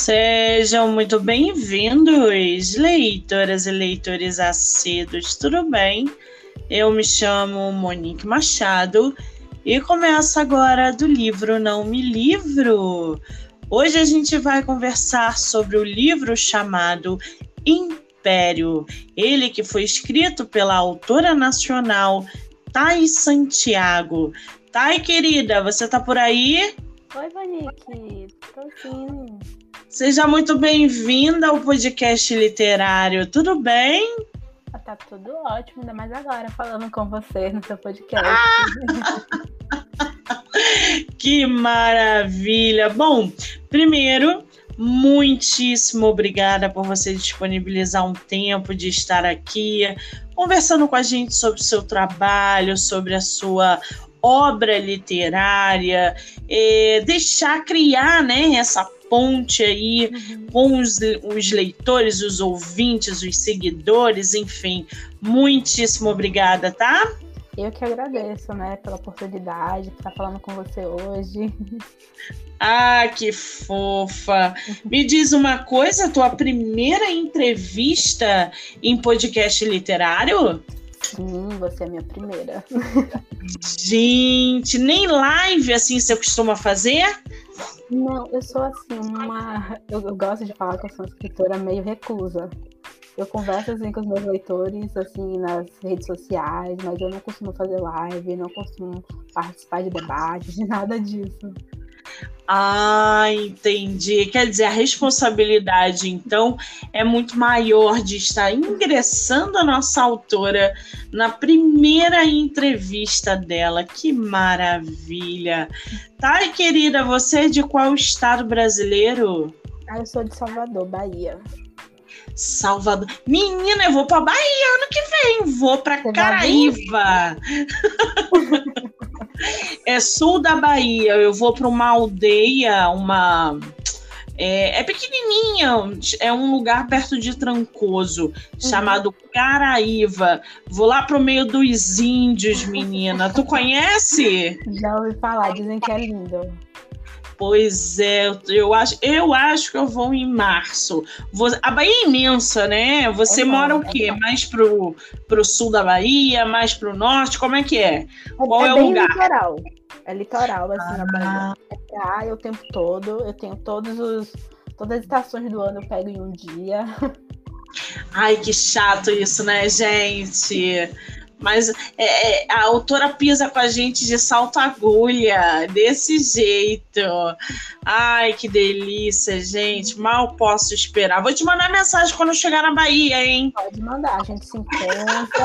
Sejam muito bem-vindos, leitoras e leitores assíduos, tudo bem? Eu me chamo Monique Machado e começo agora do livro Não Me Livro. Hoje a gente vai conversar sobre o livro chamado Império, ele que foi escrito pela autora nacional Thay Santiago. Thay, querida, você tá por aí? Oi, Monique, tô sim. Seja muito bem-vinda ao podcast literário. Tudo bem? Tá tudo ótimo, ainda mais agora falando com você no seu podcast. Ah! que maravilha! Bom, primeiro, muitíssimo obrigada por você disponibilizar um tempo de estar aqui conversando com a gente sobre o seu trabalho, sobre a sua obra literária, é, deixar criar né, essa ponte aí uhum. com os, os leitores, os ouvintes, os seguidores, enfim. Muitíssimo obrigada, tá? Eu que agradeço, né, pela oportunidade de estar falando com você hoje. Ah, que fofa! Me diz uma coisa, tua primeira entrevista em podcast literário? Sim, você é a minha primeira. Gente, nem live assim você costuma fazer? Não, eu sou assim, uma. Eu, eu gosto de falar que eu sou uma escritora meio reclusa. Eu converso assim com os meus leitores, assim, nas redes sociais, mas eu não costumo fazer live, não costumo participar de debates, de nada disso. Ah, entendi. Quer dizer, a responsabilidade, então, é muito maior de estar ingressando a nossa autora na primeira entrevista dela. Que maravilha! Tá, querida, você é de qual estado brasileiro? Ah, eu sou de Salvador, Bahia. Salvador. Menina, eu vou para Bahia ano que vem. Vou para Caraíva. é sul da Bahia. Eu vou para uma aldeia, uma. É, é, pequenininha, é um lugar perto de Trancoso, uhum. chamado Caraíva. Vou lá pro meio dos índios, menina. Tu conhece? Já ouvi falar, dizem que é lindo. Pois é, eu acho, eu acho que eu vou em março. Vou, a Bahia é imensa, né? Você é mora o quê? É mais pro, pro sul da Bahia, mais pro norte? Como é que é? é Qual é, é o lugar? Litoral. É litoral, assim, ah. na Bahia. É praia o tempo todo. Eu tenho todos os. Todas as estações do ano eu pego em um dia. Ai, que chato isso, né, gente? Mas é, é, a autora pisa com a gente de salto agulha, desse jeito. Ai, que delícia, gente. Mal posso esperar. Vou te mandar mensagem quando chegar na Bahia, hein? Pode mandar, a gente se encontra.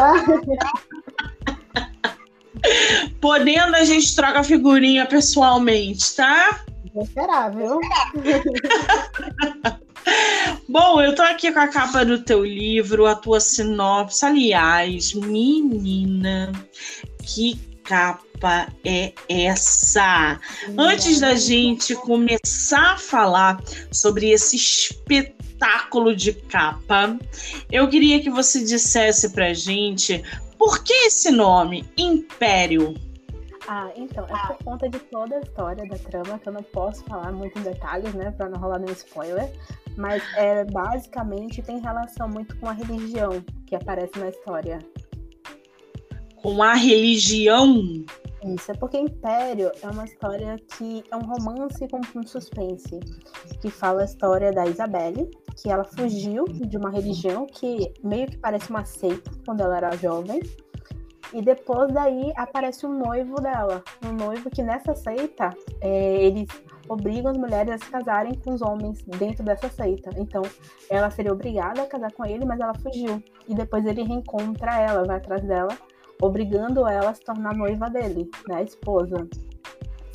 Podendo, a gente troca figurinha pessoalmente, tá? Vou esperar, viu? Bom, eu tô aqui com a capa do teu livro, a tua sinopse. Aliás, menina, que capa é essa? Antes da gente começar a falar sobre esse espetáculo de capa, eu queria que você dissesse pra gente por que esse nome, Império? Ah, então, é por conta de toda a história da trama, que eu não posso falar muito em detalhes, né, pra não rolar nenhum spoiler, mas é, basicamente tem relação muito com a religião que aparece na história. Com a religião? Isso, é porque Império é uma história que é um romance com um suspense, que fala a história da Isabelle, que ela fugiu de uma religião que meio que parece uma seita quando ela era jovem, e depois daí aparece o um noivo dela. Um noivo que nessa seita, é, eles obrigam as mulheres a se casarem com os homens dentro dessa seita. Então, ela seria obrigada a casar com ele, mas ela fugiu. E depois ele reencontra ela, vai atrás dela, obrigando ela a se tornar noiva dele, né? A esposa.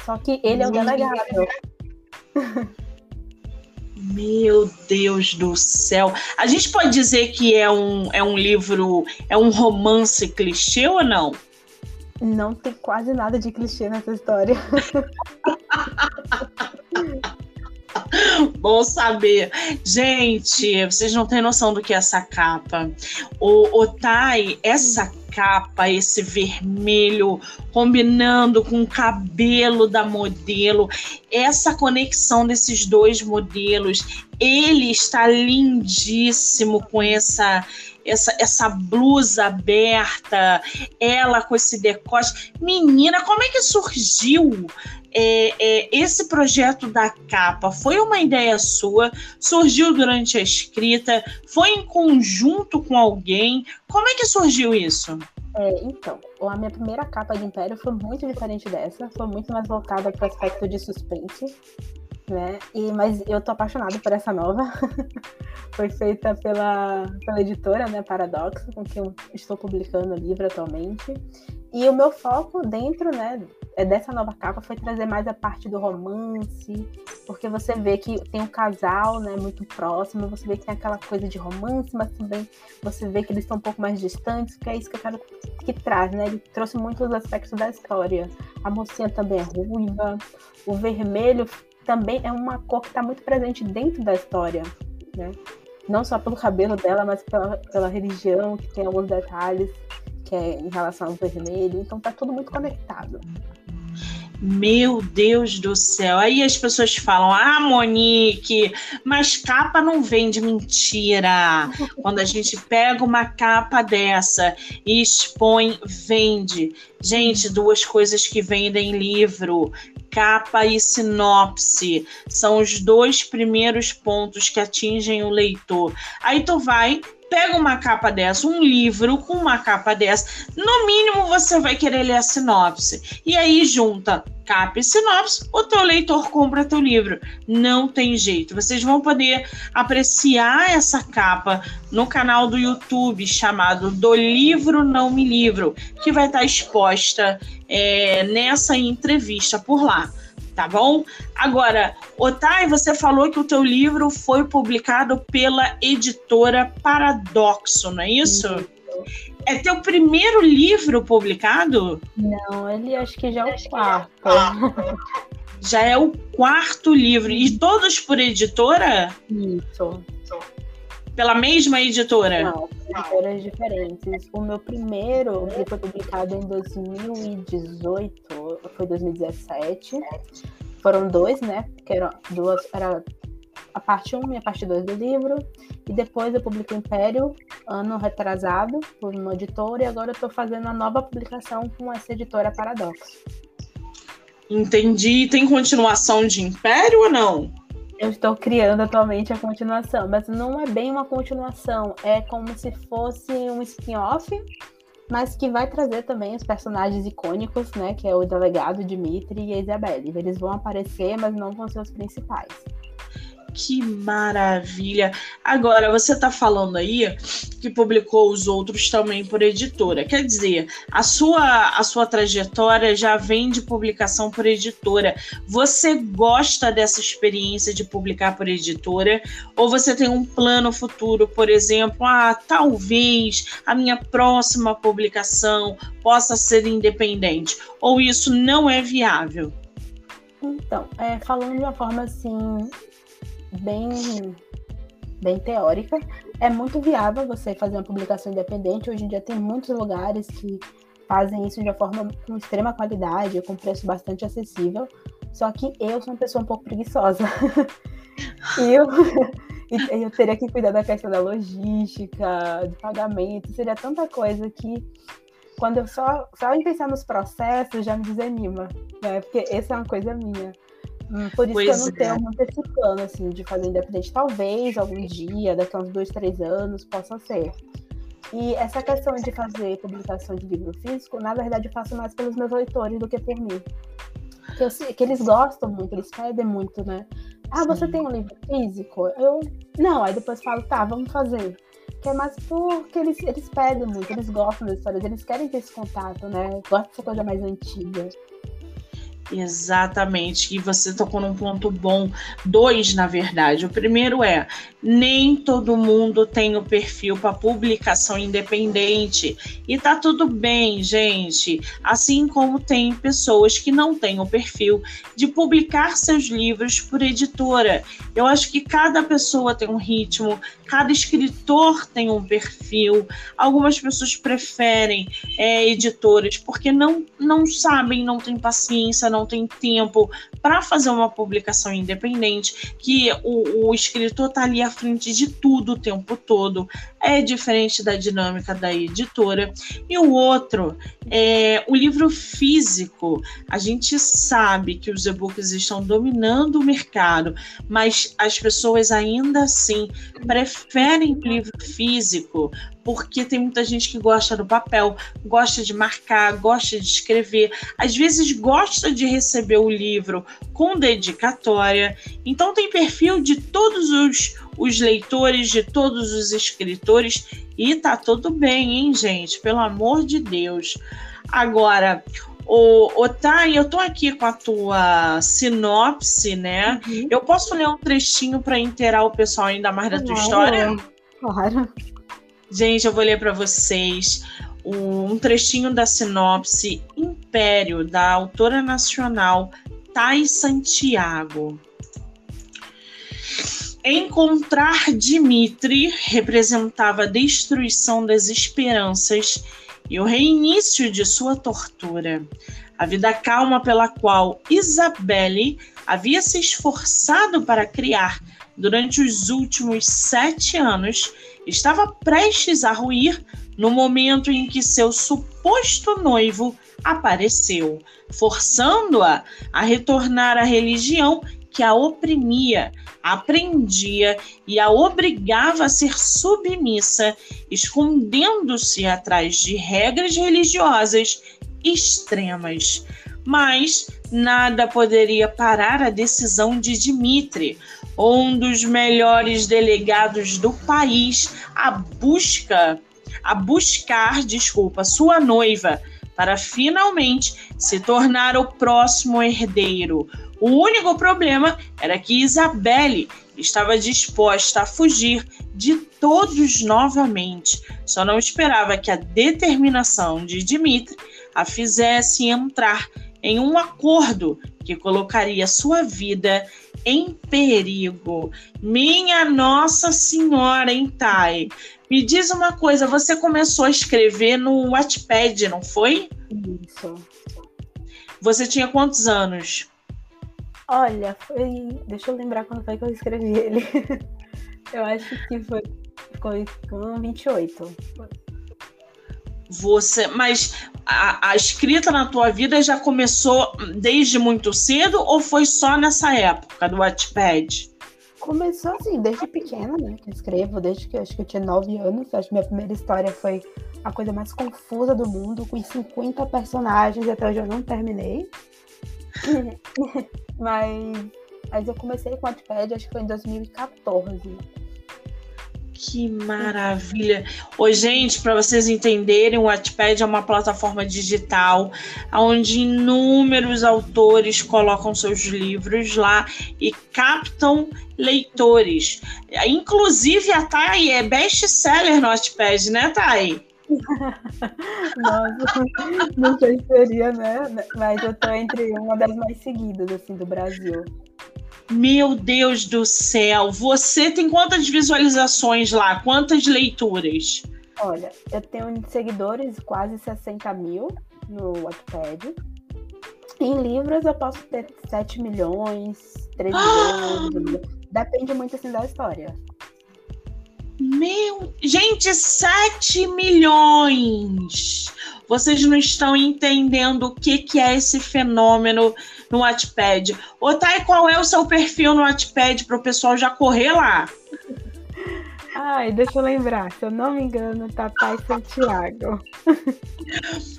Só que ele é o delegado. Meu Deus do céu. A gente pode dizer que é um, é um livro, é um romance clichê ou não? Não tem quase nada de clichê nessa história. Bom saber. Gente, vocês não têm noção do que é essa capa. O, o Tai, essa capa, esse vermelho combinando com o cabelo da modelo, essa conexão desses dois modelos, ele está lindíssimo com essa essa, essa blusa aberta, ela com esse decote. Menina, como é que surgiu é, é, esse projeto da capa foi uma ideia sua? Surgiu durante a escrita? Foi em conjunto com alguém? Como é que surgiu isso? É, então, a minha primeira capa de Império foi muito diferente dessa, foi muito mais voltada para o aspecto de suspense, né? E, mas eu tô apaixonada por essa nova. foi feita pela, pela editora, né, Paradoxo, com quem eu estou publicando o livro atualmente. E o meu foco dentro, né, dessa nova capa foi trazer mais a parte do romance, porque você vê que tem um casal, né, muito próximo, você vê que tem aquela coisa de romance, mas também você vê que eles estão um pouco mais distantes, que é isso que eu quero que traz, né? Ele trouxe muitos aspectos da história. A mocinha também é ruiva, o vermelho também é uma cor que está muito presente dentro da história, né? Não só pelo cabelo dela, mas pela, pela religião, que tem alguns detalhes que é em relação ao vermelho. Então tá tudo muito conectado. Meu Deus do céu. Aí as pessoas falam: Ah, Monique, mas capa não vende. Mentira. Quando a gente pega uma capa dessa e expõe, vende. Gente, duas coisas que vendem livro: capa e sinopse. São os dois primeiros pontos que atingem o leitor. Aí tu vai pega uma capa dessa, um livro com uma capa dessa, no mínimo você vai querer ler a sinopse. E aí junta capa e sinopse, o teu leitor compra teu livro. Não tem jeito. Vocês vão poder apreciar essa capa no canal do YouTube chamado Do Livro Não Me Livro, que vai estar exposta é, nessa entrevista por lá tá bom? Agora, Otai, você falou que o teu livro foi publicado pela editora Paradoxo, não é isso? É teu primeiro livro publicado? Não, ele acho que já é o quarto. já é o quarto livro. E todos por editora? Isso. Pela mesma editora? Não, editoras diferentes. O meu primeiro, que foi publicado em 2018, foi 2017. Foram dois, né? Que eram duas, era a parte 1 e a parte 2 do livro. E depois eu publiquei Império, ano retrasado, por uma editora, e agora eu estou fazendo a nova publicação com essa editora Paradoxo. Entendi. Tem continuação de Império ou não? Eu estou criando atualmente a continuação, mas não é bem uma continuação, é como se fosse um spin-off, mas que vai trazer também os personagens icônicos, né? Que é o delegado Dimitri e a Isabelle. Eles vão aparecer, mas não vão ser os principais. Que maravilha! Agora, você está falando aí que publicou os outros também por editora. Quer dizer, a sua, a sua trajetória já vem de publicação por editora. Você gosta dessa experiência de publicar por editora? Ou você tem um plano futuro, por exemplo, ah, talvez a minha próxima publicação possa ser independente? Ou isso não é viável? Então, é, falando de uma forma assim bem, bem teórica. É muito viável você fazer uma publicação independente. Hoje em dia tem muitos lugares que fazem isso de uma forma com extrema qualidade, com preço bastante acessível. Só que eu sou uma pessoa um pouco preguiçosa. e eu, eu teria que cuidar da questão da logística, de pagamento, seria tanta coisa que quando eu só, só em pensar nos processos já me desanima, né? Porque essa é uma coisa minha. Por isso pois que eu não tenho é. muito esse plano, assim, de fazer independente. Talvez algum dia, daqui a uns dois, três anos, possa ser. E essa questão de fazer publicação de livro físico, na verdade, eu faço mais pelos meus leitores do que por mim. Que, eu, que eles gostam muito, eles pedem muito, né? Ah, você Sim. tem um livro físico? Eu. Não, aí depois falo, tá, vamos fazer. Que é mais porque eles, eles pedem muito, eles gostam das histórias, eles querem ter esse contato, né? Gostam dessa coisa mais antiga. Exatamente, e você tocou num ponto bom, dois na verdade. O primeiro é: nem todo mundo tem o perfil para publicação independente, e tá tudo bem, gente. Assim como tem pessoas que não têm o perfil de publicar seus livros por editora. Eu acho que cada pessoa tem um ritmo, cada escritor tem um perfil. Algumas pessoas preferem é, editoras porque não, não sabem, não têm paciência, não não tem tempo para fazer uma publicação independente, que o, o escritor está ali à frente de tudo o tempo todo. É diferente da dinâmica da editora. E o outro é o livro físico. A gente sabe que os e-books estão dominando o mercado, mas as pessoas ainda assim preferem o livro físico porque tem muita gente que gosta do papel, gosta de marcar, gosta de escrever, às vezes gosta de receber o livro com dedicatória. Então tem perfil de todos os, os leitores, de todos os escritores, e tá tudo bem, hein, gente? Pelo amor de Deus. Agora, o, o Thay, eu tô aqui com a tua sinopse, né? Uhum. Eu posso ler um trechinho para inteirar o pessoal ainda mais da tua claro. história? Claro. Gente, eu vou ler para vocês um trechinho da sinopse Império, da autora nacional Thay Santiago. Encontrar Dimitri representava a destruição das esperanças e o reinício de sua tortura. A vida calma pela qual Isabelle havia se esforçado para criar durante os últimos sete anos estava prestes a ruir no momento em que seu suposto noivo apareceu, forçando-a a retornar à religião que a oprimia, a prendia e a obrigava a ser submissa, escondendo-se atrás de regras religiosas extremas. Mas nada poderia parar a decisão de Dmitri, um dos melhores delegados do país, a busca, a buscar, desculpa, sua noiva para finalmente se tornar o próximo herdeiro. O único problema era que Isabelle estava disposta a fugir de todos novamente. Só não esperava que a determinação de Dmitri a fizesse entrar em um acordo que colocaria sua vida em perigo. Minha Nossa Senhora, hein, Thay? Me diz uma coisa, você começou a escrever no Wattpad, não foi? Isso. Você tinha quantos anos? Olha, foi. Deixa eu lembrar quando foi que eu escrevi ele. eu acho que foi, foi com 28. Você, mas a, a, escrita na tua vida já começou desde muito cedo ou foi só nessa época do Wattpad? Começou assim, desde pequena, né? Que eu escrevo, desde que eu acho que eu tinha 9 anos. Acho que minha primeira história foi a coisa mais confusa do mundo, com 50 personagens, e até hoje eu não terminei. mas, mas eu comecei com o Wattpad, acho que foi em 2014. Que maravilha! Oi, gente, para vocês entenderem, o Wattpad é uma plataforma digital onde inúmeros autores colocam seus livros lá e captam leitores. Inclusive, a Thay é best-seller no Wattpad, né, Thay? Nossa, não sei se seria, né? Mas eu tô entre uma das mais seguidas, assim, do Brasil. Meu Deus do céu, você tem quantas visualizações lá? Quantas leituras? Olha, eu tenho seguidores quase 60 mil no Wattpad. Em livros eu posso ter 7 milhões, 3 ah! milhões. Depende muito assim da história. Meu, gente, 7 milhões! Vocês não estão entendendo o que, que é esse fenômeno no Wattpad. Ô, Thay, qual é o seu perfil no Wattpad para o pessoal já correr lá? Ai, deixa eu lembrar, se eu não me engano, tá Thay Santiago.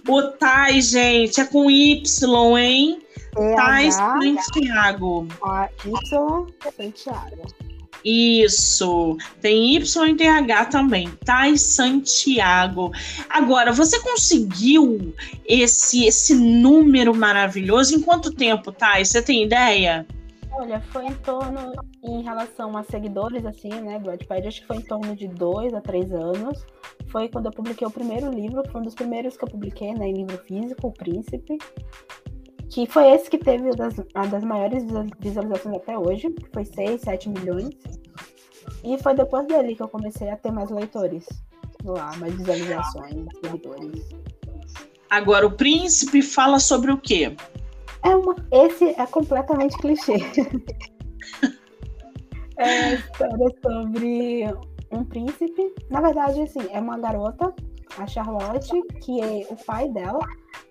O Thay, gente, é com Y, hein? É Thay Santiago. A Y Santiago. Isso, tem Y e TH também, Thais Santiago. Agora, você conseguiu esse esse número maravilhoso em quanto tempo, Thais? Você tem ideia? Olha, foi em torno, em relação a seguidores, assim, né, Wattpad, acho que foi em torno de dois a três anos. Foi quando eu publiquei o primeiro livro, foi um dos primeiros que eu publiquei, né, em livro físico, O Príncipe. Que foi esse que teve das, uma das maiores visualizações até hoje, que foi 6, 7 milhões. E foi depois dele que eu comecei a ter mais leitores lá, mais visualizações, seguidores. Agora, o príncipe fala sobre o quê? É uma, esse é completamente clichê. é a história sobre um príncipe. Na verdade, assim, é uma garota, a Charlotte, que é o pai dela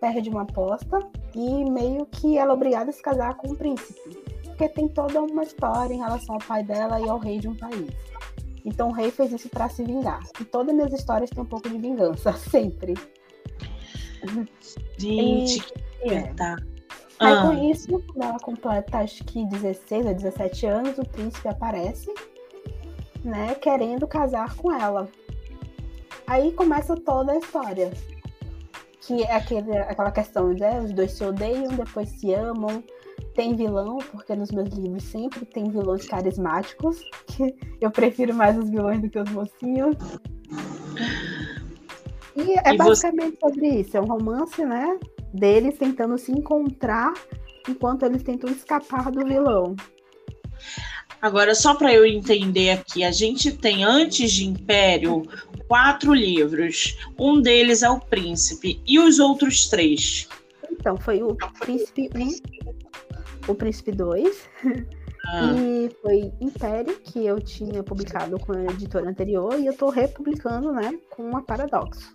perde uma aposta e meio que ela é obrigada a se casar com um príncipe. Porque tem toda uma história em relação ao pai dela e ao rei de um país. Então o rei fez isso para se vingar. E todas as minhas histórias têm um pouco de vingança, sempre. Gente, e, que é. Aí ah. com isso, quando ela completa acho que 16 ou 17 anos, o príncipe aparece, né, querendo casar com ela. Aí começa toda a história. Que é aquele, aquela questão, né? Os dois se odeiam, depois se amam. Tem vilão, porque nos meus livros sempre tem vilões carismáticos. Que eu prefiro mais os vilões do que os mocinhos. E é e basicamente você... sobre isso. É um romance, né? deles tentando se encontrar enquanto eles tentam escapar do vilão. Agora, só para eu entender aqui, a gente tem antes de Império quatro livros. Um deles é o Príncipe. E os outros três? Então, foi o Príncipe 1, o Príncipe 2. Ah. E foi Império, que eu tinha publicado com a editora anterior, e eu estou republicando, né, com a Paradoxo.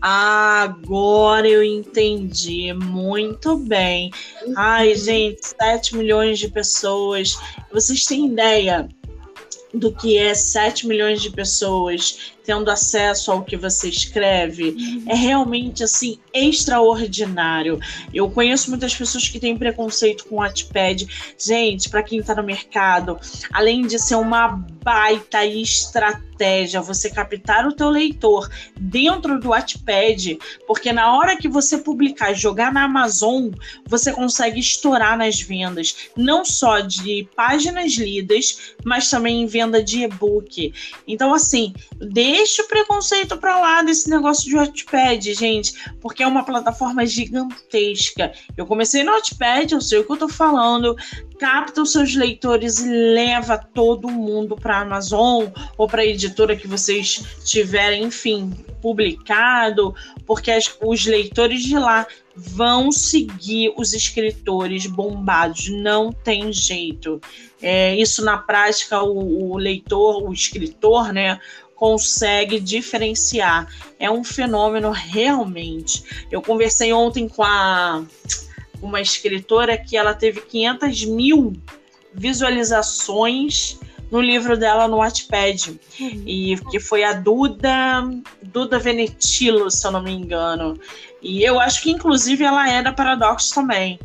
Agora eu entendi. Muito bem. Ai, gente, 7 milhões de pessoas. Vocês têm ideia do que é 7 milhões de pessoas tendo acesso ao que você escreve é realmente assim extraordinário. Eu conheço muitas pessoas que têm preconceito com o Wattpad. Gente, para quem está no mercado, além de ser uma baita estratégia você captar o teu leitor dentro do Wattpad, porque na hora que você publicar e jogar na Amazon, você consegue estourar nas vendas, não só de páginas lidas, mas também em venda de e-book. Então assim, de deixa o preconceito para lá desse negócio de Wattpad, gente, porque é uma plataforma gigantesca. Eu comecei no Wattpad, eu sei o que eu tô falando, capta os seus leitores e leva todo mundo para a Amazon ou para a editora que vocês tiverem, enfim, publicado, porque as, os leitores de lá vão seguir os escritores bombados, não tem jeito. É, isso na prática, o, o leitor, o escritor, né, consegue diferenciar. É um fenômeno realmente. Eu conversei ontem com a, uma escritora que ela teve 500 mil visualizações no livro dela no Wattpad. Uhum. E que foi a Duda, Duda Venetilo, se eu não me engano. E eu acho que, inclusive, ela é da Paradox também.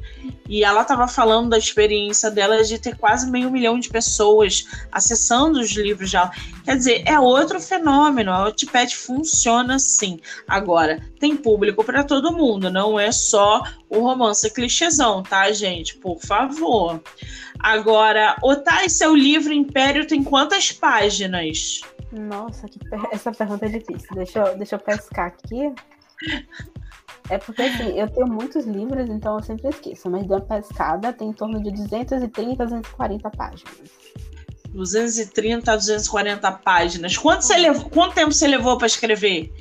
E ela estava falando da experiência dela de ter quase meio milhão de pessoas acessando os livros dela. Quer dizer, é outro fenômeno. A Wattpad funciona assim. Agora, tem público para todo mundo, não é só o romance clichêzão, tá, gente? Por favor. Agora, Otai, seu livro Império tem quantas páginas? Nossa, essa pergunta é difícil. Deixa eu, deixa eu pescar aqui. É porque assim, eu tenho muitos livros, então eu sempre esqueço, mas da pescada tem em torno de 230 a 240 páginas. 230 a 240 páginas. Quanto, você levou, quanto tempo você levou para escrever?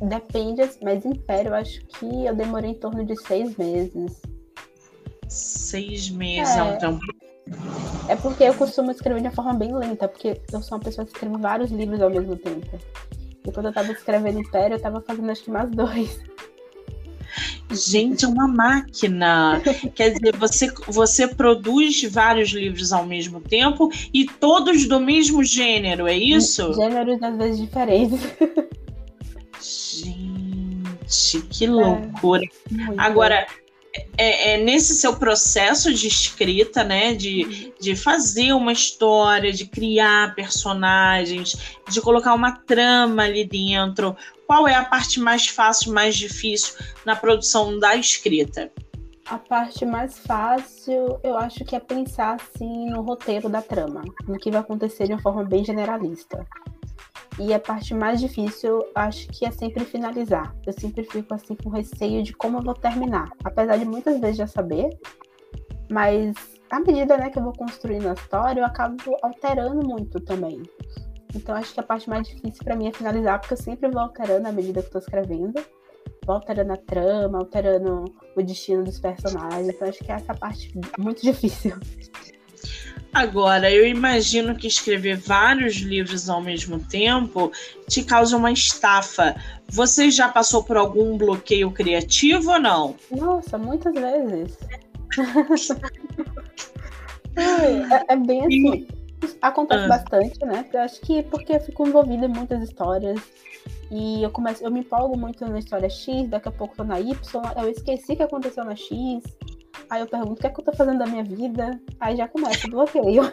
Depende, mas Império, eu acho que eu demorei em torno de seis meses. Seis meses é um tempo. É porque eu costumo escrever de uma forma bem lenta, porque eu sou uma pessoa que escreve vários livros ao mesmo tempo. E quando eu tava escrevendo Império, eu tava fazendo acho que mais dois. Gente, é uma máquina. Quer dizer, você, você produz vários livros ao mesmo tempo e todos do mesmo gênero, é isso? Gêneros às vezes diferentes. Gente, que loucura. É, Agora, é, é, nesse seu processo de escrita, né? De, de fazer uma história, de criar personagens, de colocar uma trama ali dentro. Qual é a parte mais fácil, mais difícil na produção da escrita? A parte mais fácil, eu acho que é pensar assim no roteiro da trama, no que vai acontecer de uma forma bem generalista. E a parte mais difícil, acho que é sempre finalizar. Eu sempre fico assim com receio de como eu vou terminar. Apesar de muitas vezes já saber, mas à medida né, que eu vou construindo a história, eu acabo alterando muito também. Então acho que a parte mais difícil para mim é finalizar, porque eu sempre vou alterando à medida que estou escrevendo. Vou alterando a trama, alterando o destino dos personagens. Então acho que é essa parte muito difícil. Agora, eu imagino que escrever vários livros ao mesmo tempo te causa uma estafa. Você já passou por algum bloqueio criativo ou não? Nossa, muitas vezes. é, é, bem assim. Acontece ah. bastante, né? Eu acho que porque eu fico envolvida em muitas histórias. E eu começo, eu me empolgo muito na história X, daqui a pouco tô na Y, eu esqueci que aconteceu na X. Aí eu pergunto o que é que eu tô fazendo da minha vida. Aí já começa o bloqueio.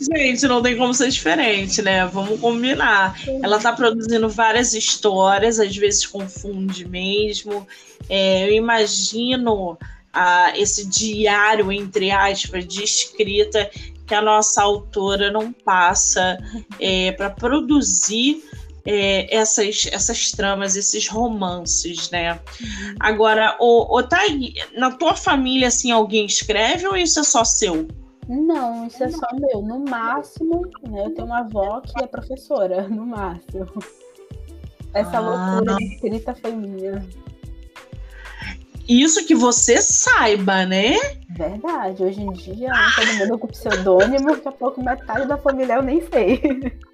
Gente, não tem como ser diferente, né? Vamos combinar. Ela tá produzindo várias histórias, às vezes confunde mesmo. É, eu imagino ah, esse diário, entre aspas, de escrita que a nossa autora não passa é, para produzir é, essas, essas tramas, esses romances, né? Uhum. Agora, o, o Thay, na tua família, assim, alguém escreve ou isso é só seu? Não, isso é só meu. No máximo, né, eu tenho uma avó que é professora, no máximo. Essa ah. loucura de escrita foi minha. Isso que você saiba, né? Verdade. Hoje em dia, todo mundo com pseudônimo, daqui a pouco metade da família eu nem sei.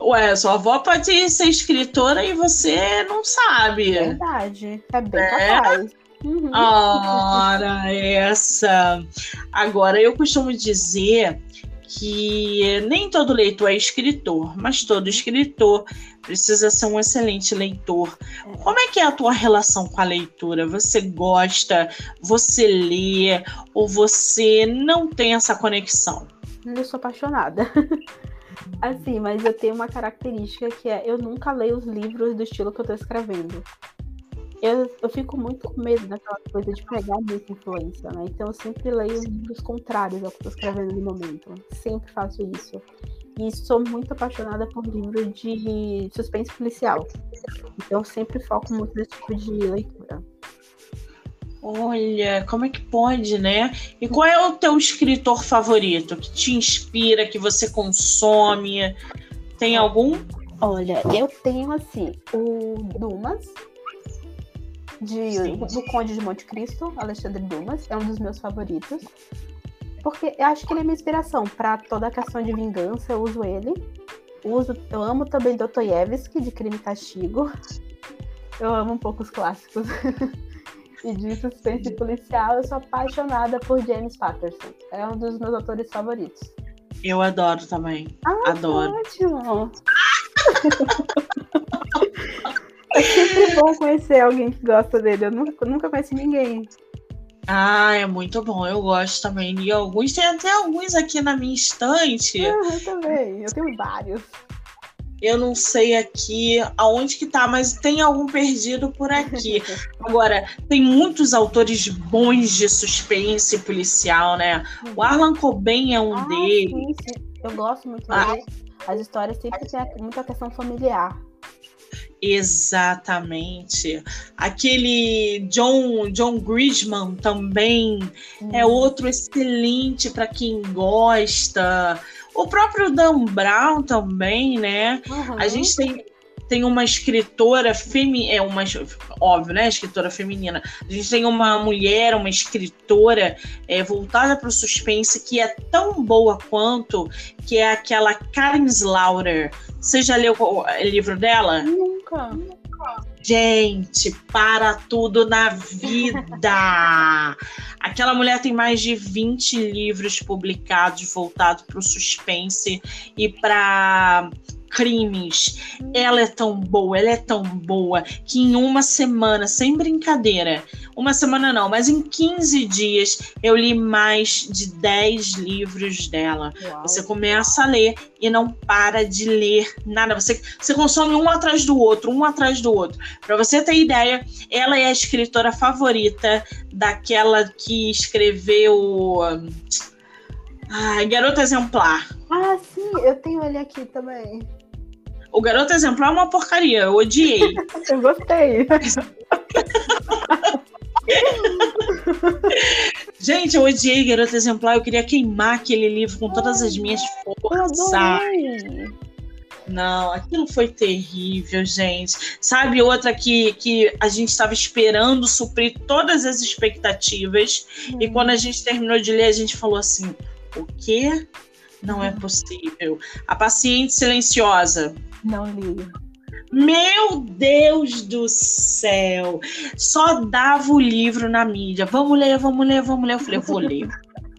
Ué, sua avó pode ser escritora e você não sabe. Verdade, é bem é? capaz. Uhum. Ora, essa. Agora, eu costumo dizer que nem todo leitor é escritor, mas todo escritor precisa ser um excelente leitor. É. Como é que é a tua relação com a leitura? Você gosta, você lê ou você não tem essa conexão? Eu sou apaixonada. Assim, mas eu tenho uma característica que é eu nunca leio os livros do estilo que eu tô escrevendo. Eu, eu fico muito com medo daquela coisa de pegar muita influência, né? Então eu sempre leio livros contrários ao que eu tô escrevendo no momento. Sempre faço isso. E sou muito apaixonada por livros de suspense policial. Então eu sempre foco muito nesse tipo de leitura. Olha, como é que pode, né? E qual é o teu escritor favorito que te inspira, que você consome? Tem algum? Olha, eu tenho assim, o Dumas, de, do Conde de Monte Cristo, Alexandre Dumas, é um dos meus favoritos. Porque eu acho que ele é minha inspiração para toda a questão de vingança, eu uso ele. Uso, eu amo também Dostoiévski, de Crime e Castigo. Eu amo um pouco os clássicos. e de suspense policial, eu sou apaixonada por James Patterson. É um dos meus autores favoritos. Eu adoro também. Ah, adoro. Ótimo. é sempre bom conhecer alguém que gosta dele. Eu nunca, nunca conheci ninguém. Ah, é muito bom. Eu gosto também. E alguns, tem até alguns aqui na minha estante. Ah, eu também. Eu tenho vários. Eu não sei aqui aonde que tá, mas tem algum perdido por aqui. Agora, tem muitos autores bons de suspense policial, né? O Arlan Coben é um ah, deles. Sim, sim. Eu gosto muito ah. dele. As histórias sempre têm muita questão familiar. Exatamente. Aquele John John Grisham também hum. é outro excelente para quem gosta. O próprio Dan Brown também, né? Uhum. A gente tem, tem uma escritora feminina, é uma óbvio, né? Escritora feminina. A gente tem uma mulher, uma escritora é, voltada para o suspense que é tão boa quanto, que é aquela Karen Slaughter. Você já leu o livro dela? Nunca. Gente, para tudo na vida! Aquela mulher tem mais de 20 livros publicados voltados para o suspense e para crimes. Ela é tão boa, ela é tão boa que em uma semana, sem brincadeira, uma semana não, mas em 15 dias eu li mais de 10 livros dela. Uau. Você começa a ler e não para de ler nada. Você, você consome um atrás do outro, um atrás do outro. Para você ter ideia, ela é a escritora favorita daquela que escreveu. Ai, Garota Exemplar. Ah, sim, eu tenho ele aqui também. O Garoto Exemplar é uma porcaria, eu odiei. eu gostei. Gente, eu odiei Garoto Exemplar. Eu queria queimar aquele livro com todas as minhas forças. Não, aquilo foi terrível, gente. Sabe outra que, que a gente estava esperando suprir todas as expectativas hum. e quando a gente terminou de ler, a gente falou assim: o quê? Não é hum. possível. A Paciente Silenciosa. Não li. Meu Deus do céu! Só dava o livro na mídia. Vamos ler, vamos ler, vamos ler. Eu falei, vou ler.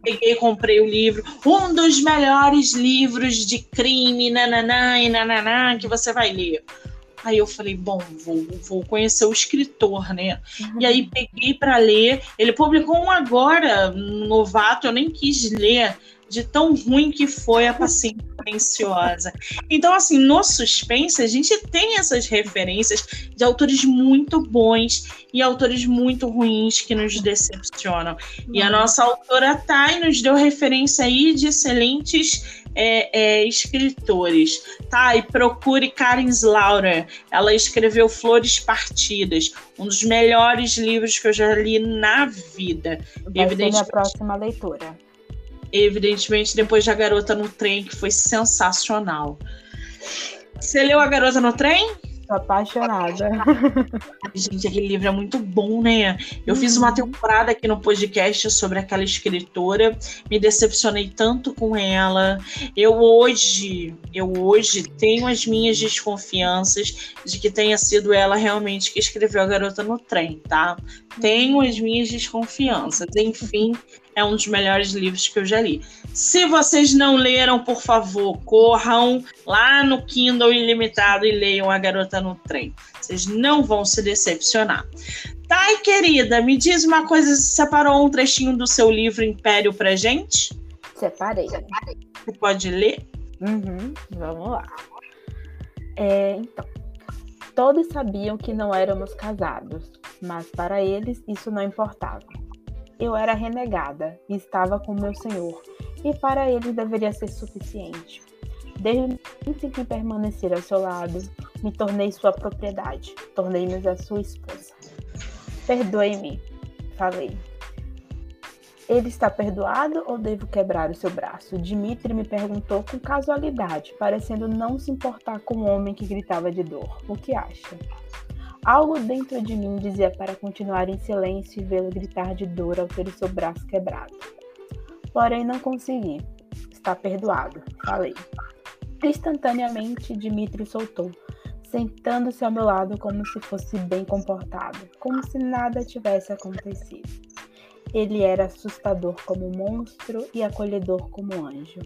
Peguei, comprei o livro. Um dos melhores livros de crime, nananã e nananã, que você vai ler. Aí eu falei, bom, vou, vou conhecer o escritor, né? Uhum. E aí peguei para ler. Ele publicou um agora, novato, eu nem quis ler de tão ruim que foi a paciente silenciosa. Então, assim, no suspense, a gente tem essas referências de autores muito bons e autores muito ruins que nos decepcionam. E a uhum. nossa autora Thay nos deu referência aí de excelentes é, é, escritores. Tá, e procure Karen Slaughter. Ela escreveu Flores Partidas, um dos melhores livros que eu já li na vida. Vai Evidentemente, ser minha próxima leitura evidentemente, depois da Garota no Trem, que foi sensacional. Você leu A Garota no Trem? Tô apaixonada. Gente, aquele livro é muito bom, né? Eu fiz uma uhum. temporada aqui no podcast sobre aquela escritora, me decepcionei tanto com ela. Eu hoje, eu hoje tenho as minhas desconfianças de que tenha sido ela realmente que escreveu A Garota no Trem, tá? Tenho as minhas desconfianças. Enfim, é um dos melhores livros que eu já li. Se vocês não leram, por favor, corram lá no Kindle Ilimitado e leiam A Garota no Trem. Vocês não vão se decepcionar. Thay, querida, me diz uma coisa: você separou um trechinho do seu livro Império pra gente? Separei. Você pode ler? Uhum, vamos lá. É, então, todos sabiam que não éramos casados, mas para eles isso não importava eu era renegada e estava com meu senhor, e para ele deveria ser suficiente. Desde o que permanecer ao seu lado, me tornei sua propriedade, tornei-me a sua esposa. Perdoe-me, falei. Ele está perdoado ou devo quebrar o seu braço? Dimitri me perguntou com casualidade, parecendo não se importar com o homem que gritava de dor. O que acha? Algo dentro de mim dizia para continuar em silêncio e vê-lo gritar de dor ao ter o seu braço quebrado. Porém, não consegui. Está perdoado, falei. Instantaneamente, Dimitri soltou, sentando-se ao meu lado como se fosse bem comportado, como se nada tivesse acontecido. Ele era assustador como monstro e acolhedor como anjo.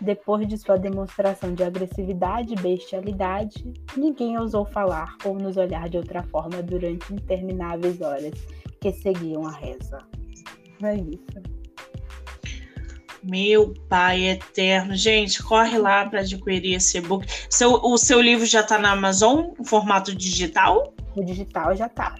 Depois de sua demonstração de agressividade e bestialidade, ninguém ousou falar ou nos olhar de outra forma durante intermináveis horas que seguiam a reza. É isso. Meu pai eterno. Gente, corre lá para adquirir esse e-book. O seu livro já está na Amazon, em formato digital? O digital já está.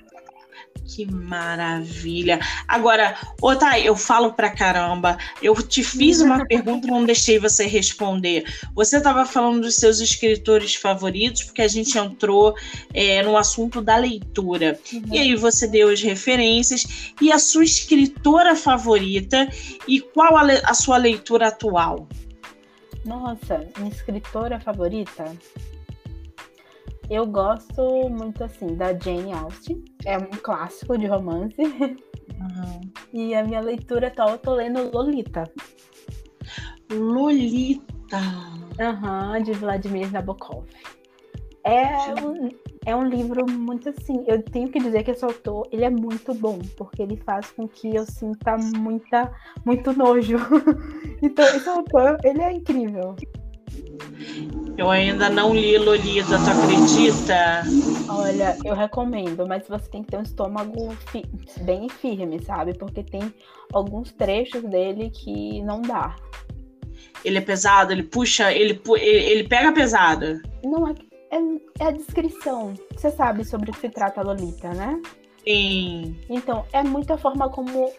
Que maravilha. Agora, Otay, eu falo pra caramba. Eu te fiz uma pergunta e não deixei você responder. Você estava falando dos seus escritores favoritos, porque a gente entrou é, no assunto da leitura. Uhum. E aí você deu as referências. E a sua escritora favorita e qual a, a sua leitura atual? Nossa, minha escritora favorita? Eu gosto muito assim da Jane Austen, é um clássico de romance. Uhum. E a minha leitura atual eu tô lendo Lolita. Lolita. Aham, uhum, de Vladimir Nabokov. É um, é um livro muito assim. Eu tenho que dizer que esse autor ele é muito bom, porque ele faz com que eu sinta muita, muito nojo. então, esse autor ele é incrível. Eu ainda não li Lolita, tu acredita? Olha, eu recomendo, mas você tem que ter um estômago fi bem firme, sabe? Porque tem alguns trechos dele que não dá. Ele é pesado, ele puxa, ele, ele pega pesado. Não, é, é, é a descrição. Você sabe sobre o que se trata a Lolita, né? Sim. Então, é muita forma como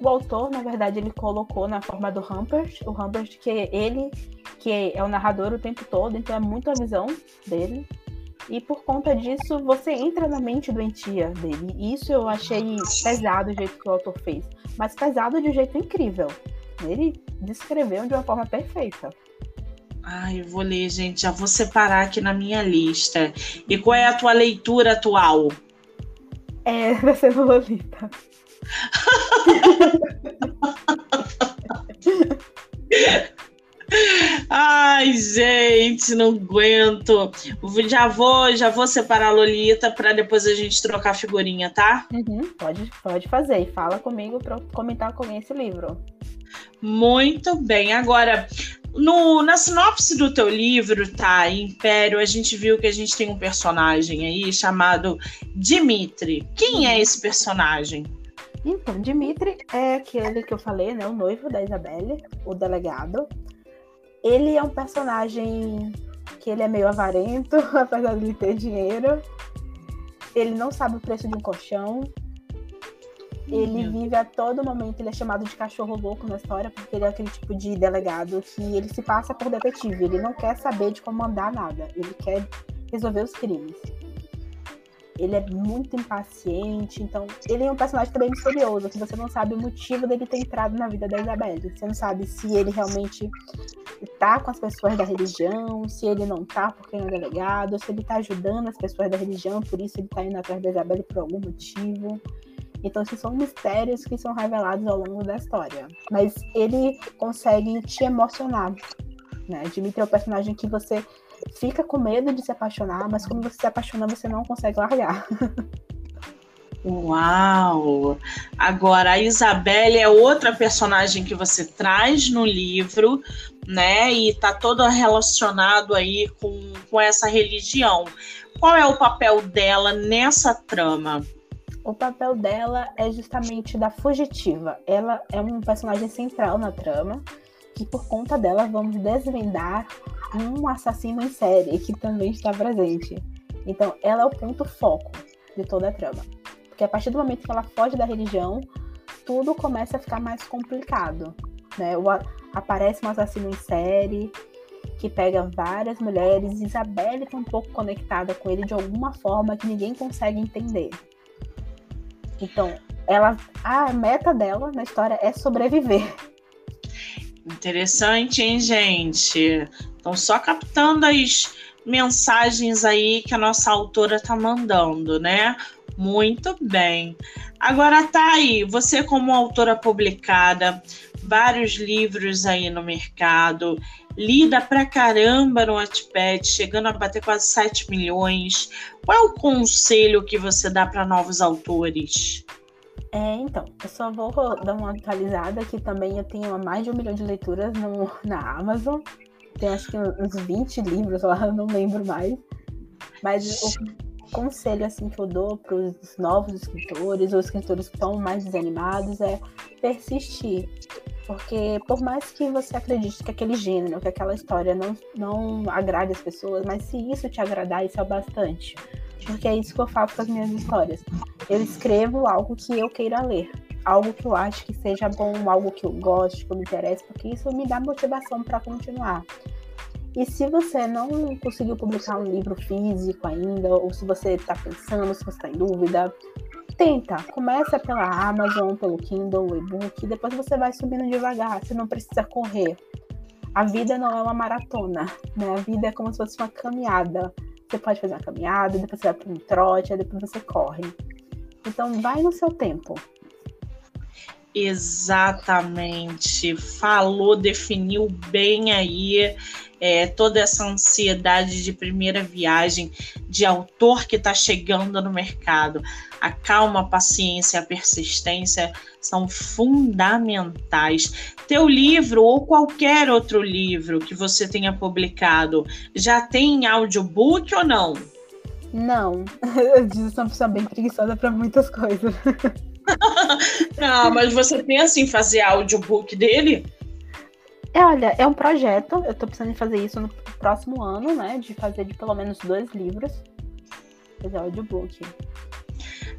o autor, na verdade, ele colocou na forma do Humpert, o Humpert que é ele que é o narrador o tempo todo, então é muito a visão dele. E por conta disso, você entra na mente doentia dele. E isso eu achei pesado o jeito que o autor fez, mas pesado de um jeito incrível. Ele descreveu de uma forma perfeita. Ai, eu vou ler, gente. Já vou separar aqui na minha lista. E qual é a tua leitura atual? É, vai ser Lolita. Ai, gente, não aguento. Já vou, já vou separar a Lolita para depois a gente trocar figurinha, tá? Uhum, pode, pode fazer. E fala comigo para comentar com esse livro. Muito bem. Agora, no, na sinopse do teu livro, tá? Império, a gente viu que a gente tem um personagem aí chamado Dimitri. Quem é esse personagem? Então, Dimitri é aquele que eu falei, né? O noivo da Isabelle, o delegado. Ele é um personagem que ele é meio avarento, apesar de ele ter dinheiro. Ele não sabe o preço de um colchão. Ele vive a todo momento, ele é chamado de cachorro louco na história, porque ele é aquele tipo de delegado que ele se passa por detetive. Ele não quer saber de comandar nada. Ele quer resolver os crimes ele é muito impaciente, então ele é um personagem também misterioso, que você não sabe o motivo dele ter entrado na vida da Isabelle. Você não sabe se ele realmente tá com as pessoas da religião, se ele não tá porque não é delegado, se ele tá ajudando as pessoas da religião, por isso ele tá indo atrás da Isabelle por algum motivo. Então, esses são mistérios que são revelados ao longo da história. Mas ele consegue te emocionar. Né? Dimitri é o personagem que você fica com medo de se apaixonar, mas quando você se apaixona, você não consegue largar. Uau! Agora, a Isabelle é outra personagem que você traz no livro, né? E tá todo relacionado aí com, com essa religião. Qual é o papel dela nessa trama? O papel dela é justamente da fugitiva. Ela é um personagem central na trama, que por conta dela vamos desvendar um assassino em série que também está presente. Então, ela é o ponto foco de toda a trama. Porque a partir do momento que ela foge da religião, tudo começa a ficar mais complicado. Né? O, aparece um assassino em série que pega várias mulheres. Isabelle está um pouco conectada com ele de alguma forma que ninguém consegue entender. Então, ela, a meta dela na história é sobreviver. Interessante, hein, gente? Estão só captando as mensagens aí que a nossa autora tá mandando, né? Muito bem. Agora tá aí, você como autora publicada, vários livros aí no mercado, lida pra caramba no Wattpad, chegando a bater quase 7 milhões. Qual é o conselho que você dá para novos autores? É, então, eu só vou dar uma atualizada que também eu tenho mais de um milhão de leituras no, na Amazon tem acho que uns 20 livros lá, não lembro mais. Mas o conselho assim que eu dou para os novos escritores, ou escritores que estão mais desanimados, é persistir. Porque por mais que você acredite que aquele gênero, que aquela história não, não agrade as pessoas, mas se isso te agradar, isso é bastante. Porque é isso que eu faço com as minhas histórias. Eu escrevo algo que eu queira ler. Algo que eu acho que seja bom, algo que eu goste, que eu me interesse, porque isso me dá motivação para continuar. E se você não conseguiu publicar um livro físico ainda, ou se você está pensando, se você está em dúvida, tenta. Começa pela Amazon, pelo Kindle, e-book, depois você vai subindo devagar, você não precisa correr. A vida não é uma maratona, né? A vida é como se fosse uma caminhada. Você pode fazer uma caminhada, depois você vai para um trote, depois você corre. Então vai no seu tempo. Exatamente. Falou, definiu bem aí é, toda essa ansiedade de primeira viagem de autor que está chegando no mercado. A calma, a paciência, a persistência são fundamentais. Teu livro ou qualquer outro livro que você tenha publicado já tem audiobook ou não? Não, eu disse sou uma pessoa bem preguiçosa para muitas coisas. Não, mas você pensa em fazer audiobook dele? É, olha, é um projeto. Eu tô pensando em fazer isso no próximo ano, né? De fazer de pelo menos dois livros. Fazer audiobook.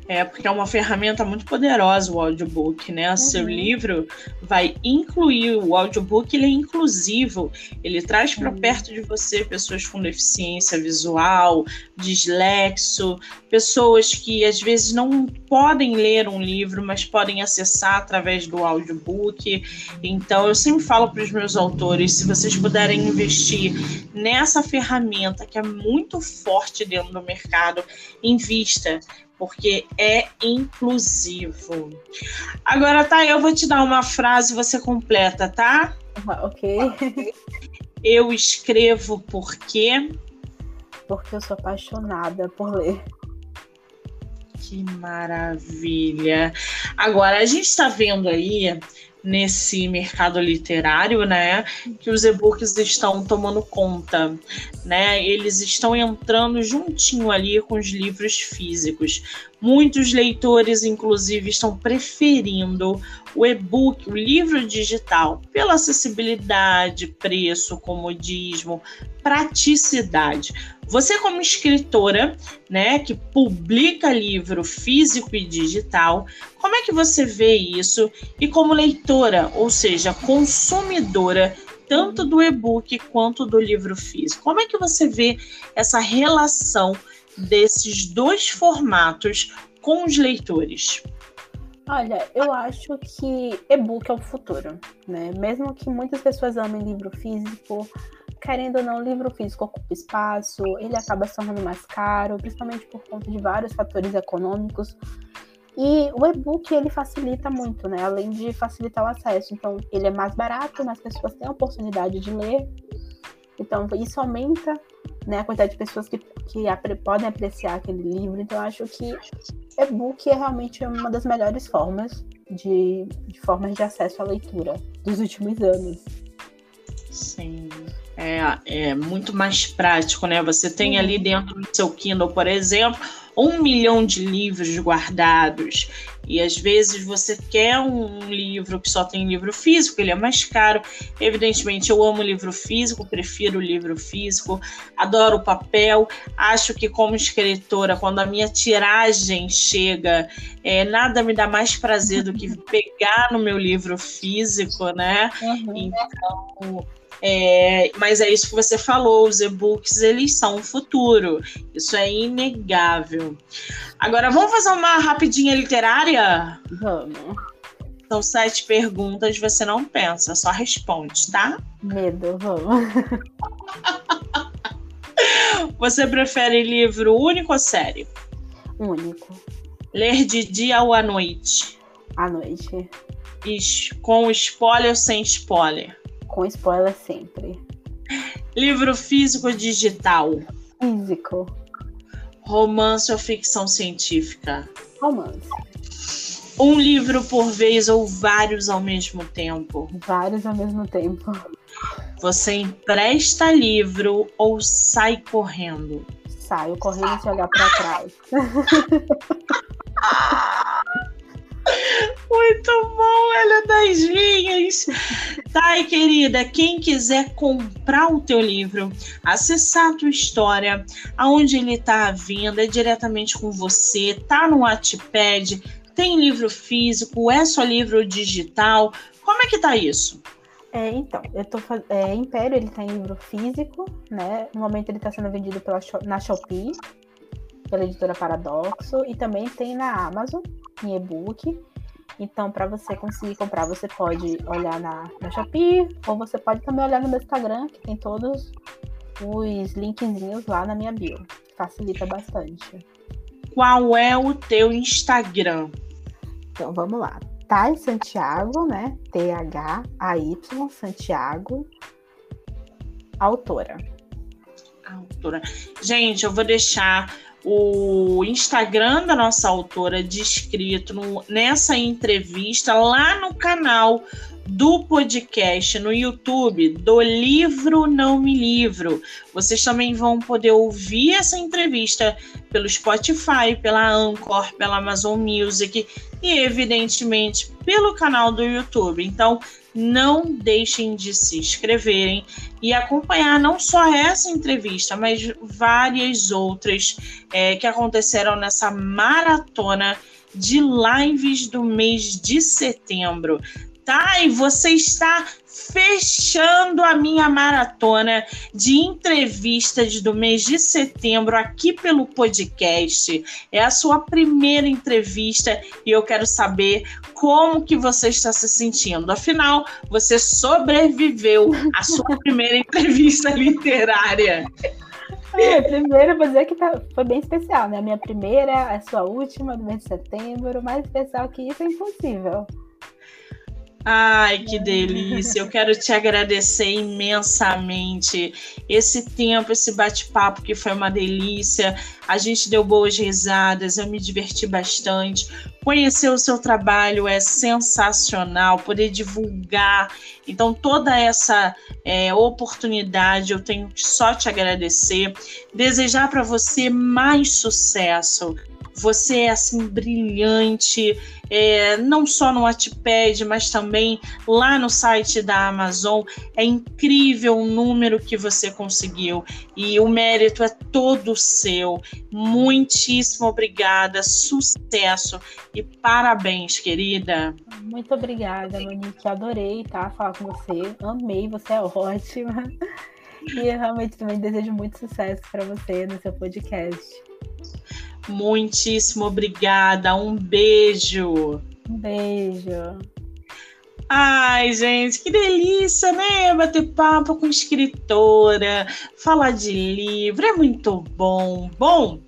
É, porque é uma ferramenta muito poderosa o audiobook, né? Uhum. Seu livro vai incluir o audiobook, ele é inclusivo, ele traz para uhum. perto de você pessoas com deficiência visual, dislexo, pessoas que às vezes não podem ler um livro, mas podem acessar através do audiobook. Então, eu sempre falo para os meus autores, se vocês puderem investir nessa ferramenta que é muito forte dentro do mercado, invista porque é inclusivo. Agora, tá, eu vou te dar uma frase, você completa, tá? ok. Eu escrevo porque. Porque eu sou apaixonada por ler. Que maravilha! Agora, a gente está vendo aí nesse mercado literário, né, que os e-books estão tomando conta, né? Eles estão entrando juntinho ali com os livros físicos. Muitos leitores, inclusive, estão preferindo o e-book, o livro digital, pela acessibilidade, preço, comodismo, praticidade. Você, como escritora, né, que publica livro físico e digital, como é que você vê isso? E como leitora, ou seja, consumidora, tanto do e-book quanto do livro físico, como é que você vê essa relação desses dois formatos com os leitores? Olha, eu acho que e-book é o futuro, né? Mesmo que muitas pessoas amem livro físico, querendo ou não, o livro físico ocupa espaço, ele acaba se tornando mais caro, principalmente por conta de vários fatores econômicos. E o e-book ele facilita muito, né? Além de facilitar o acesso. Então, ele é mais barato, mais pessoas têm a oportunidade de ler. Então, isso aumenta né, a quantidade de pessoas que, que apre podem apreciar aquele livro. Então, acho que e-book é realmente uma das melhores formas de, de formas de acesso à leitura dos últimos anos. Sim é, é muito mais prático, né? Você tem ali dentro do seu Kindle, por exemplo, um milhão de livros guardados. E às vezes você quer um livro que só tem livro físico, ele é mais caro. Evidentemente, eu amo livro físico, prefiro o livro físico, adoro o papel. Acho que, como escritora, quando a minha tiragem chega, é, nada me dá mais prazer do que pegar no meu livro físico, né? Uhum. Então é, mas é isso que você falou, os e-books eles são o futuro, isso é inegável. Agora vamos fazer uma rapidinha literária? Vamos. São sete perguntas, você não pensa, só responde, tá? Medo, vamos. você prefere livro único ou série? Único. Ler de dia ou à noite? À noite. Com spoiler ou sem spoiler? Com spoiler sempre. Livro físico ou digital? Físico. Romance ou ficção científica? Romance. Um livro por vez ou vários ao mesmo tempo? Vários ao mesmo tempo. Você empresta livro ou sai correndo? Saio correndo se olhar para trás. Muito bom, ela é das minhas. Tá, querida, quem quiser comprar o teu livro, acessar a tua história, aonde ele tá à venda, é diretamente com você, tá no Wattpad, tem livro físico, é só livro digital, como é que tá isso? É, então, eu tô é, Império, ele tá em livro físico, né? No momento ele tá sendo vendido pela, na Shopee, pela editora Paradoxo, e também tem na Amazon, em e-book. Então, para você conseguir comprar, você pode olhar na, na Shopee, ou você pode também olhar no meu Instagram, que tem todos os linkzinhos lá na minha bio. Facilita bastante. Qual é o teu Instagram? Então, vamos lá. Thay Santiago, né? T-H-A-Y Santiago, autora. Autora. Gente, eu vou deixar o Instagram da nossa autora descrito nessa entrevista lá no canal do podcast no YouTube do Livro Não Me Livro. Vocês também vão poder ouvir essa entrevista pelo Spotify, pela Anchor, pela Amazon Music e, evidentemente, pelo canal do YouTube. Então, não deixem de se inscreverem e acompanhar não só essa entrevista, mas várias outras é, que aconteceram nessa maratona de lives do mês de setembro tá? E você está fechando a minha maratona de entrevistas do mês de setembro aqui pelo podcast. É a sua primeira entrevista e eu quero saber como que você está se sentindo. Afinal, você sobreviveu à sua primeira entrevista literária. É, primeiro, vou dizer que tá, foi bem especial, né? A minha primeira, a sua última do mês de setembro. Mais especial que isso é impossível. Ai, que delícia! Eu quero te agradecer imensamente esse tempo, esse bate-papo que foi uma delícia. A gente deu boas risadas, eu me diverti bastante. Conhecer o seu trabalho é sensacional, poder divulgar. Então, toda essa é, oportunidade eu tenho só te agradecer. Desejar para você mais sucesso você é assim brilhante, é, não só no Wattpad, mas também lá no site da Amazon. É incrível o número que você conseguiu e o mérito é todo seu. Muitíssimo obrigada, sucesso e parabéns, querida. Muito obrigada, Monique. Adorei, tá? Falar com você. Amei, você é ótima. E eu realmente também desejo muito sucesso para você no seu podcast. Muitíssimo obrigada. Um beijo. Um beijo. Ai, gente, que delícia, né? Bater papo com escritora, falar de livro, é muito bom. Bom,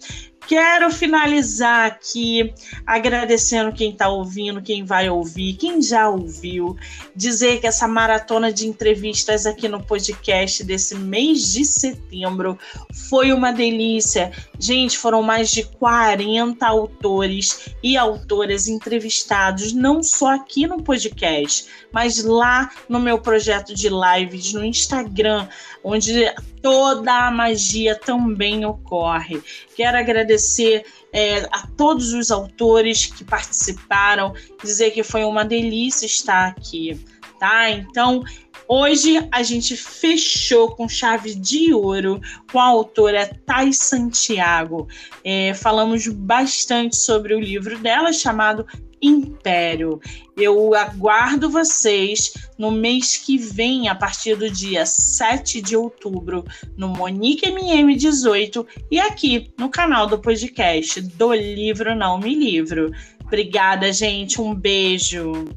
Quero finalizar aqui agradecendo quem está ouvindo, quem vai ouvir, quem já ouviu. Dizer que essa maratona de entrevistas aqui no podcast desse mês de setembro foi uma delícia. Gente, foram mais de 40 autores e autoras entrevistados, não só aqui no podcast, mas lá no meu projeto de lives no Instagram, onde toda a magia também ocorre. Quero agradecer é, a todos os autores que participaram, dizer que foi uma delícia estar aqui, tá? Então, hoje a gente fechou com chave de ouro com a autora Thais Santiago. É, falamos bastante sobre o livro dela chamado Império. Eu aguardo vocês no mês que vem, a partir do dia 7 de outubro, no Monique MM18 e aqui no canal do podcast do Livro Não Me Livro. Obrigada, gente. Um beijo.